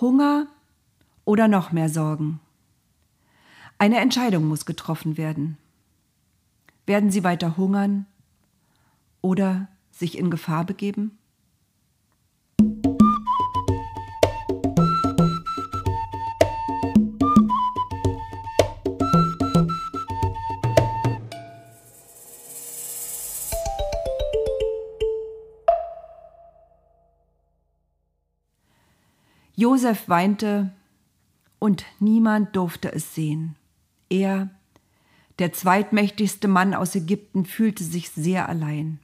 Hunger oder noch mehr Sorgen? Eine Entscheidung muss getroffen werden. Werden sie weiter hungern oder sich in Gefahr begeben? Josef weinte und niemand durfte es sehen. Er, der zweitmächtigste Mann aus Ägypten, fühlte sich sehr allein.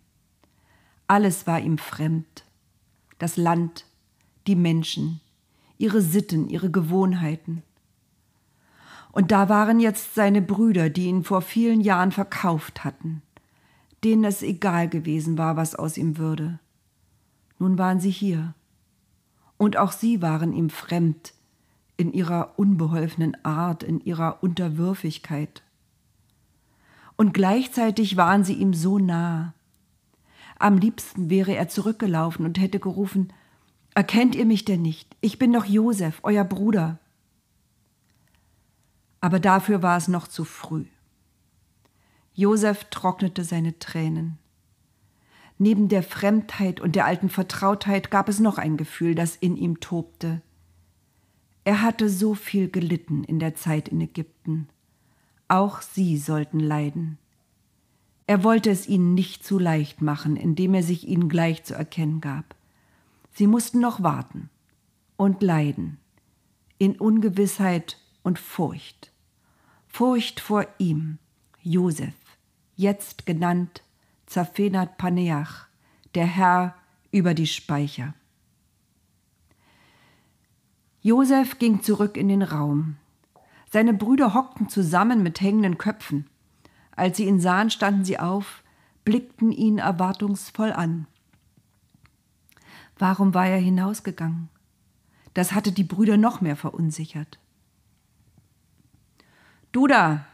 Alles war ihm fremd. Das Land, die Menschen, ihre Sitten, ihre Gewohnheiten. Und da waren jetzt seine Brüder, die ihn vor vielen Jahren verkauft hatten, denen es egal gewesen war, was aus ihm würde. Nun waren sie hier und auch sie waren ihm fremd in ihrer unbeholfenen Art, in ihrer Unterwürfigkeit. Und gleichzeitig waren sie ihm so nah. Am liebsten wäre er zurückgelaufen und hätte gerufen, Erkennt ihr mich denn nicht? Ich bin doch Josef, euer Bruder. Aber dafür war es noch zu früh. Josef trocknete seine Tränen. Neben der Fremdheit und der alten Vertrautheit gab es noch ein Gefühl, das in ihm tobte. Er hatte so viel gelitten in der Zeit in Ägypten. Auch sie sollten leiden. Er wollte es ihnen nicht zu leicht machen, indem er sich ihnen gleich zu erkennen gab. Sie mussten noch warten und leiden, in Ungewissheit und Furcht. Furcht vor ihm, Josef, jetzt genannt Zafenat Paneach, der Herr über die Speicher. Josef ging zurück in den Raum. Seine Brüder hockten zusammen mit hängenden Köpfen. Als sie ihn sahen, standen sie auf, blickten ihn erwartungsvoll an. Warum war er hinausgegangen? Das hatte die Brüder noch mehr verunsichert. Du da,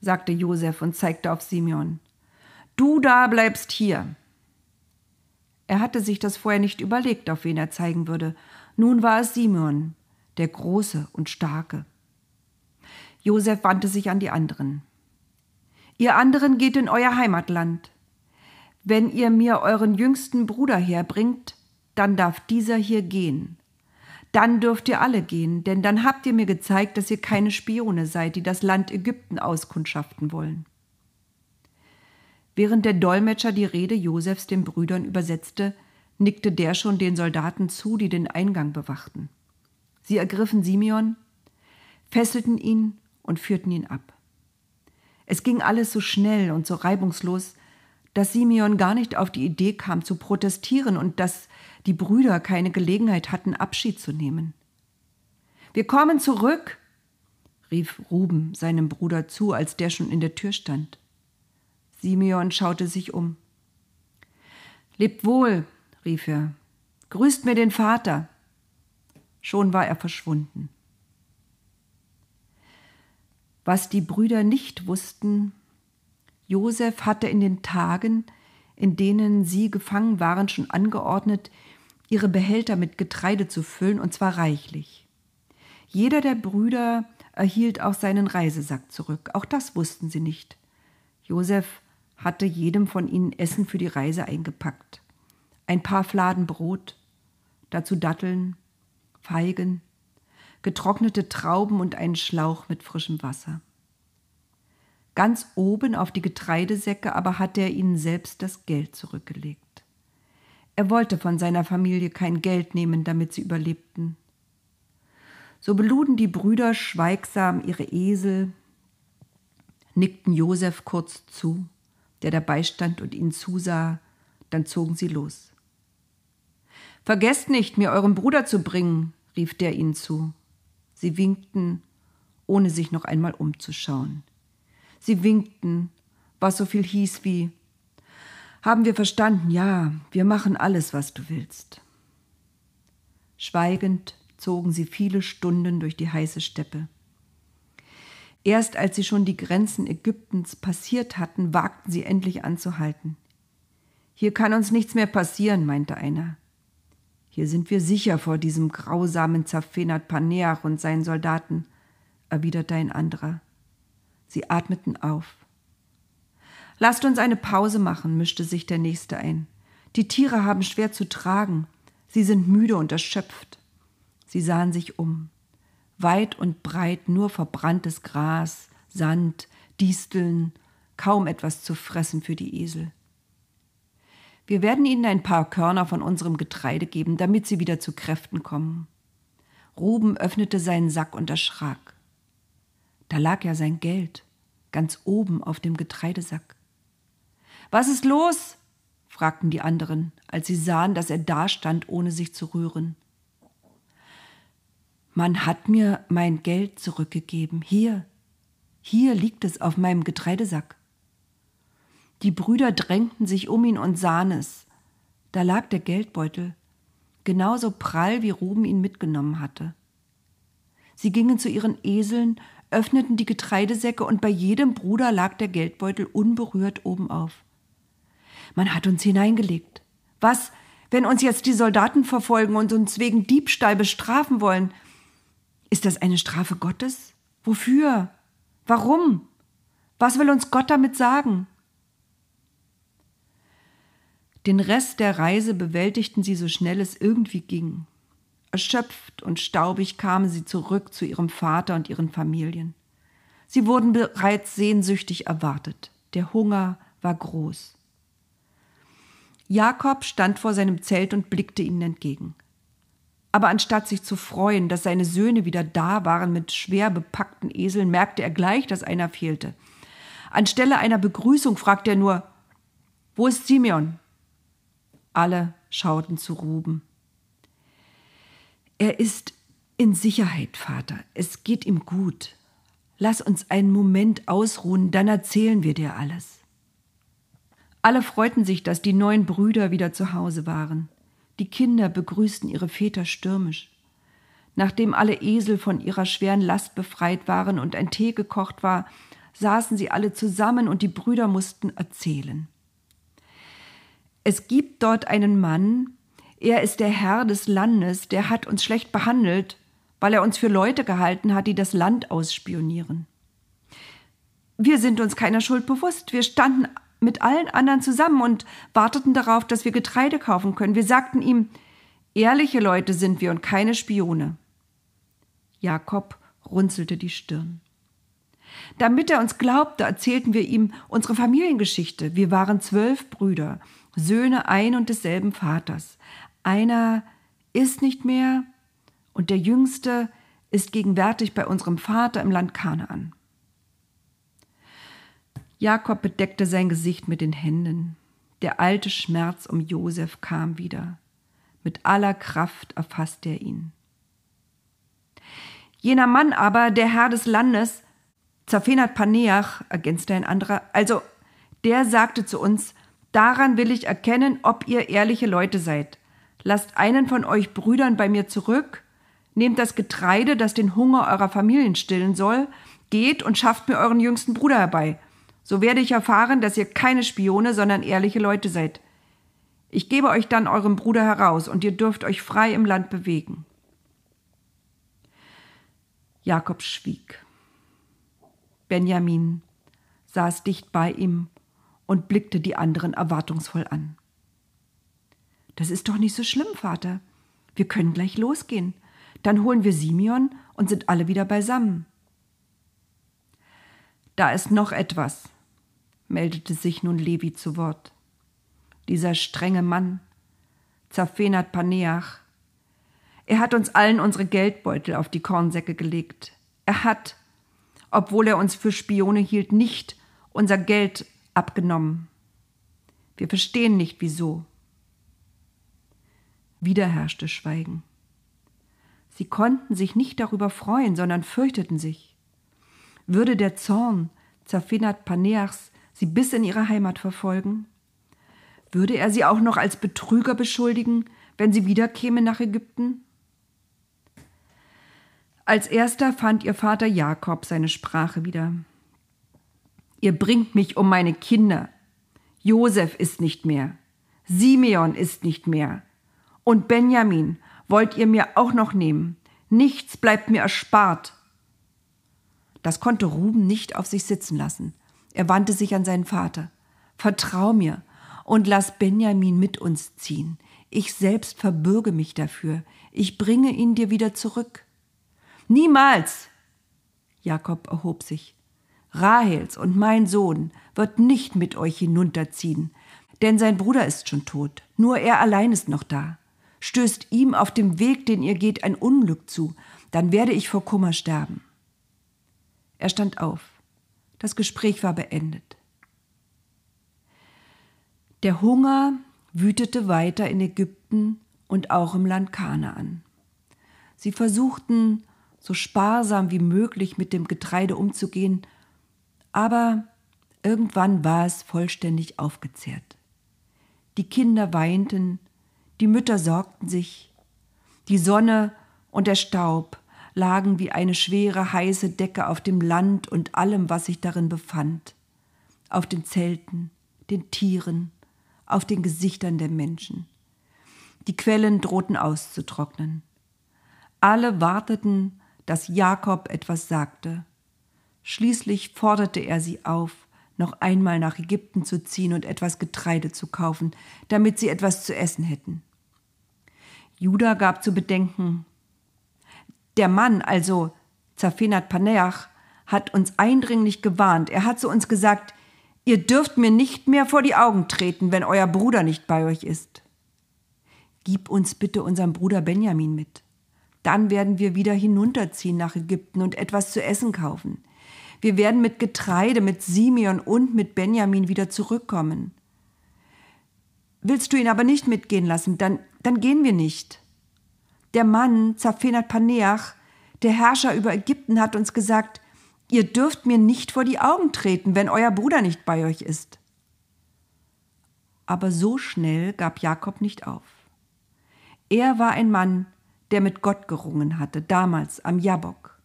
sagte Josef und zeigte auf Simeon. Du da bleibst hier. Er hatte sich das vorher nicht überlegt, auf wen er zeigen würde. Nun war es Simeon, der Große und Starke. Josef wandte sich an die anderen. Ihr anderen geht in euer Heimatland. Wenn ihr mir euren jüngsten Bruder herbringt, dann darf dieser hier gehen. Dann dürft ihr alle gehen, denn dann habt ihr mir gezeigt, dass ihr keine Spione seid, die das Land Ägypten auskundschaften wollen. Während der Dolmetscher die Rede Josefs den Brüdern übersetzte, nickte der schon den Soldaten zu, die den Eingang bewachten. Sie ergriffen Simeon, fesselten ihn und führten ihn ab. Es ging alles so schnell und so reibungslos, dass Simeon gar nicht auf die Idee kam zu protestieren und dass die Brüder keine Gelegenheit hatten, Abschied zu nehmen. Wir kommen zurück, rief Ruben seinem Bruder zu, als der schon in der Tür stand. Simeon schaute sich um. Lebt wohl, rief er. Grüßt mir den Vater. Schon war er verschwunden. Was die Brüder nicht wussten, Josef hatte in den Tagen, in denen sie gefangen waren, schon angeordnet, ihre Behälter mit Getreide zu füllen, und zwar reichlich. Jeder der Brüder erhielt auch seinen Reisesack zurück. Auch das wussten sie nicht. Josef hatte jedem von ihnen Essen für die Reise eingepackt. Ein paar Fladen Brot, dazu Datteln, Feigen, getrocknete Trauben und einen Schlauch mit frischem Wasser. Ganz oben auf die Getreidesäcke aber hatte er ihnen selbst das Geld zurückgelegt. Er wollte von seiner Familie kein Geld nehmen, damit sie überlebten. So beluden die Brüder schweigsam ihre Esel, nickten Josef kurz zu der dabei stand und ihnen zusah, dann zogen sie los. Vergesst nicht, mir euren Bruder zu bringen, rief der ihnen zu. Sie winkten, ohne sich noch einmal umzuschauen. Sie winkten, was so viel hieß wie Haben wir verstanden, ja, wir machen alles, was du willst. Schweigend zogen sie viele Stunden durch die heiße Steppe. Erst als sie schon die Grenzen Ägyptens passiert hatten, wagten sie endlich anzuhalten. Hier kann uns nichts mehr passieren, meinte einer. Hier sind wir sicher vor diesem grausamen Zafenat Paneach und seinen Soldaten, erwiderte ein anderer. Sie atmeten auf. Lasst uns eine Pause machen, mischte sich der nächste ein. Die Tiere haben schwer zu tragen. Sie sind müde und erschöpft. Sie sahen sich um. Weit und breit nur verbranntes Gras, Sand, Disteln, kaum etwas zu fressen für die Esel. Wir werden ihnen ein paar Körner von unserem Getreide geben, damit sie wieder zu Kräften kommen. Ruben öffnete seinen Sack und erschrak. Da lag ja sein Geld, ganz oben auf dem Getreidesack. Was ist los? fragten die anderen, als sie sahen, dass er dastand, ohne sich zu rühren. Man hat mir mein Geld zurückgegeben. Hier, hier liegt es auf meinem Getreidesack. Die Brüder drängten sich um ihn und sahen es. Da lag der Geldbeutel, genauso prall wie Ruben ihn mitgenommen hatte. Sie gingen zu ihren Eseln, öffneten die Getreidesäcke und bei jedem Bruder lag der Geldbeutel unberührt oben auf. Man hat uns hineingelegt. Was, wenn uns jetzt die Soldaten verfolgen und uns wegen Diebstahl bestrafen wollen? Ist das eine Strafe Gottes? Wofür? Warum? Was will uns Gott damit sagen? Den Rest der Reise bewältigten sie so schnell es irgendwie ging. Erschöpft und staubig kamen sie zurück zu ihrem Vater und ihren Familien. Sie wurden bereits sehnsüchtig erwartet. Der Hunger war groß. Jakob stand vor seinem Zelt und blickte ihnen entgegen. Aber anstatt sich zu freuen, dass seine Söhne wieder da waren mit schwer bepackten Eseln, merkte er gleich, dass einer fehlte. Anstelle einer Begrüßung fragte er nur, wo ist Simeon? Alle schauten zu Ruben. Er ist in Sicherheit, Vater. Es geht ihm gut. Lass uns einen Moment ausruhen, dann erzählen wir dir alles. Alle freuten sich, dass die neuen Brüder wieder zu Hause waren. Die Kinder begrüßten ihre Väter stürmisch. Nachdem alle Esel von ihrer schweren Last befreit waren und ein Tee gekocht war, saßen sie alle zusammen und die Brüder mussten erzählen. Es gibt dort einen Mann, er ist der Herr des Landes, der hat uns schlecht behandelt, weil er uns für Leute gehalten hat, die das Land ausspionieren. Wir sind uns keiner Schuld bewusst. Wir standen mit allen anderen zusammen und warteten darauf, dass wir Getreide kaufen können. Wir sagten ihm, ehrliche Leute sind wir und keine Spione. Jakob runzelte die Stirn. Damit er uns glaubte, erzählten wir ihm unsere Familiengeschichte. Wir waren zwölf Brüder Söhne ein und desselben Vaters. Einer ist nicht mehr und der jüngste ist gegenwärtig bei unserem Vater im Land Kanaan. Jakob bedeckte sein Gesicht mit den Händen. Der alte Schmerz um Josef kam wieder. Mit aller Kraft erfasste er ihn. Jener Mann aber, der Herr des Landes, Zafenat Paneach, ergänzte ein anderer, also der sagte zu uns, Daran will ich erkennen, ob ihr ehrliche Leute seid. Lasst einen von euch Brüdern bei mir zurück, nehmt das Getreide, das den Hunger eurer Familien stillen soll, geht und schafft mir euren jüngsten Bruder herbei. So werde ich erfahren, dass ihr keine Spione, sondern ehrliche Leute seid. Ich gebe euch dann eurem Bruder heraus, und ihr dürft euch frei im Land bewegen. Jakob schwieg. Benjamin saß dicht bei ihm und blickte die anderen erwartungsvoll an. Das ist doch nicht so schlimm, Vater. Wir können gleich losgehen. Dann holen wir Simeon und sind alle wieder beisammen. Da ist noch etwas, meldete sich nun Levi zu Wort. Dieser strenge Mann, Zafenat Paneach, er hat uns allen unsere Geldbeutel auf die Kornsäcke gelegt. Er hat, obwohl er uns für Spione hielt, nicht unser Geld abgenommen. Wir verstehen nicht wieso. Wieder herrschte Schweigen. Sie konnten sich nicht darüber freuen, sondern fürchteten sich. Würde der Zorn Zafinat Paneachs sie bis in ihre Heimat verfolgen? Würde er sie auch noch als Betrüger beschuldigen, wenn sie wiederkäme nach Ägypten? Als erster fand ihr Vater Jakob seine Sprache wieder. Ihr bringt mich um meine Kinder. Josef ist nicht mehr. Simeon ist nicht mehr. Und Benjamin wollt ihr mir auch noch nehmen. Nichts bleibt mir erspart. Das konnte Ruben nicht auf sich sitzen lassen. Er wandte sich an seinen Vater. Vertrau mir und lass Benjamin mit uns ziehen. Ich selbst verbürge mich dafür. Ich bringe ihn dir wieder zurück. Niemals! Jakob erhob sich. Rahels und mein Sohn wird nicht mit euch hinunterziehen, denn sein Bruder ist schon tot, nur er allein ist noch da. Stößt ihm auf dem Weg, den ihr geht, ein Unglück zu, dann werde ich vor Kummer sterben. Er stand auf. Das Gespräch war beendet. Der Hunger wütete weiter in Ägypten und auch im Land Kanaan. Sie versuchten, so sparsam wie möglich mit dem Getreide umzugehen, aber irgendwann war es vollständig aufgezehrt. Die Kinder weinten, die Mütter sorgten sich, die Sonne und der Staub lagen wie eine schwere, heiße Decke auf dem Land und allem, was sich darin befand, auf den Zelten, den Tieren, auf den Gesichtern der Menschen. Die Quellen drohten auszutrocknen. Alle warteten, dass Jakob etwas sagte. Schließlich forderte er sie auf, noch einmal nach Ägypten zu ziehen und etwas Getreide zu kaufen, damit sie etwas zu essen hätten. Judah gab zu bedenken, der Mann, also Zafenat Paneach, hat uns eindringlich gewarnt. Er hat zu uns gesagt, ihr dürft mir nicht mehr vor die Augen treten, wenn euer Bruder nicht bei euch ist. Gib uns bitte unseren Bruder Benjamin mit. Dann werden wir wieder hinunterziehen nach Ägypten und etwas zu essen kaufen. Wir werden mit Getreide, mit Simeon und mit Benjamin wieder zurückkommen. Willst du ihn aber nicht mitgehen lassen, dann, dann gehen wir nicht. Der Mann, Zaphenat Paneach, der Herrscher über Ägypten, hat uns gesagt, ihr dürft mir nicht vor die Augen treten, wenn euer Bruder nicht bei euch ist. Aber so schnell gab Jakob nicht auf. Er war ein Mann, der mit Gott gerungen hatte, damals am Jabok.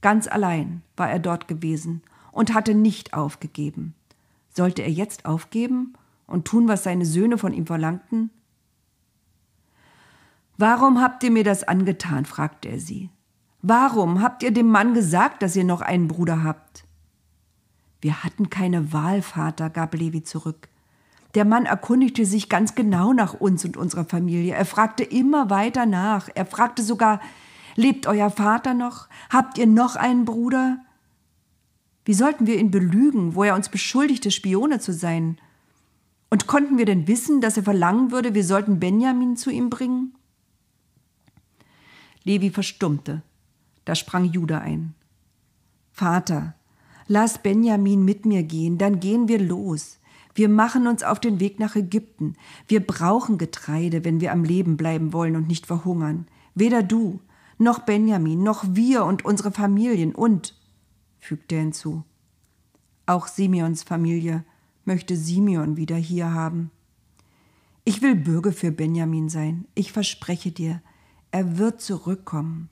Ganz allein war er dort gewesen und hatte nicht aufgegeben. Sollte er jetzt aufgeben und tun, was seine Söhne von ihm verlangten? Warum habt ihr mir das angetan? fragte er sie. Warum habt ihr dem Mann gesagt, dass ihr noch einen Bruder habt? Wir hatten keine Wahl, Vater, gab Levi zurück. Der Mann erkundigte sich ganz genau nach uns und unserer Familie. Er fragte immer weiter nach. Er fragte sogar, Lebt euer Vater noch? Habt ihr noch einen Bruder? Wie sollten wir ihn belügen, wo er uns beschuldigte, Spione zu sein? Und konnten wir denn wissen, dass er verlangen würde, wir sollten Benjamin zu ihm bringen? Levi verstummte. Da sprang Judah ein. Vater, lass Benjamin mit mir gehen, dann gehen wir los. Wir machen uns auf den Weg nach Ägypten. Wir brauchen Getreide, wenn wir am Leben bleiben wollen und nicht verhungern. Weder du noch Benjamin, noch wir und unsere Familien und, fügte er hinzu, auch Simeons Familie möchte Simeon wieder hier haben. Ich will Bürger für Benjamin sein, ich verspreche dir, er wird zurückkommen.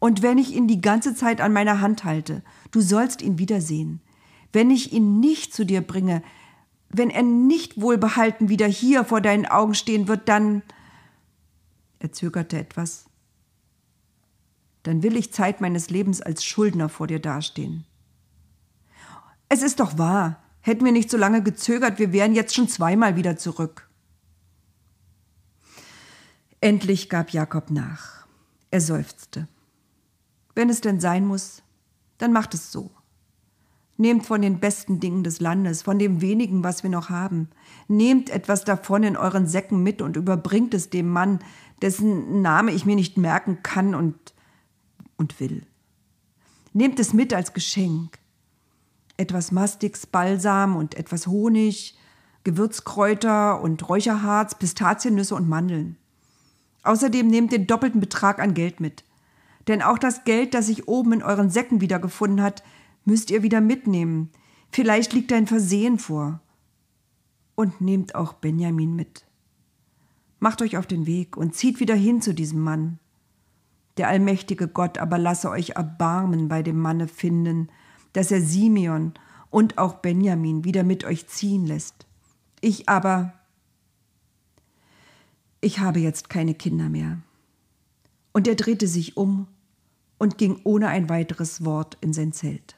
Und wenn ich ihn die ganze Zeit an meiner Hand halte, du sollst ihn wiedersehen. Wenn ich ihn nicht zu dir bringe, wenn er nicht wohlbehalten wieder hier vor deinen Augen stehen wird, dann. Er zögerte etwas, dann will ich Zeit meines Lebens als Schuldner vor dir dastehen. Es ist doch wahr, hätten wir nicht so lange gezögert, wir wären jetzt schon zweimal wieder zurück. Endlich gab Jakob nach. Er seufzte. Wenn es denn sein muss, dann macht es so. Nehmt von den besten Dingen des Landes, von dem wenigen, was wir noch haben. Nehmt etwas davon in euren Säcken mit und überbringt es dem Mann, dessen Name ich mir nicht merken kann und und will. Nehmt es mit als Geschenk. Etwas Mastix, Balsam und etwas Honig, Gewürzkräuter und Räucherharz, Pistaziennüsse und Mandeln. Außerdem nehmt den doppelten Betrag an Geld mit. Denn auch das Geld, das sich oben in euren Säcken wiedergefunden hat, müsst ihr wieder mitnehmen. Vielleicht liegt ein Versehen vor. Und nehmt auch Benjamin mit. Macht euch auf den Weg und zieht wieder hin zu diesem Mann. Der allmächtige Gott aber lasse euch Erbarmen bei dem Manne finden, dass er Simeon und auch Benjamin wieder mit euch ziehen lässt. Ich aber. Ich habe jetzt keine Kinder mehr. Und er drehte sich um und ging ohne ein weiteres Wort in sein Zelt.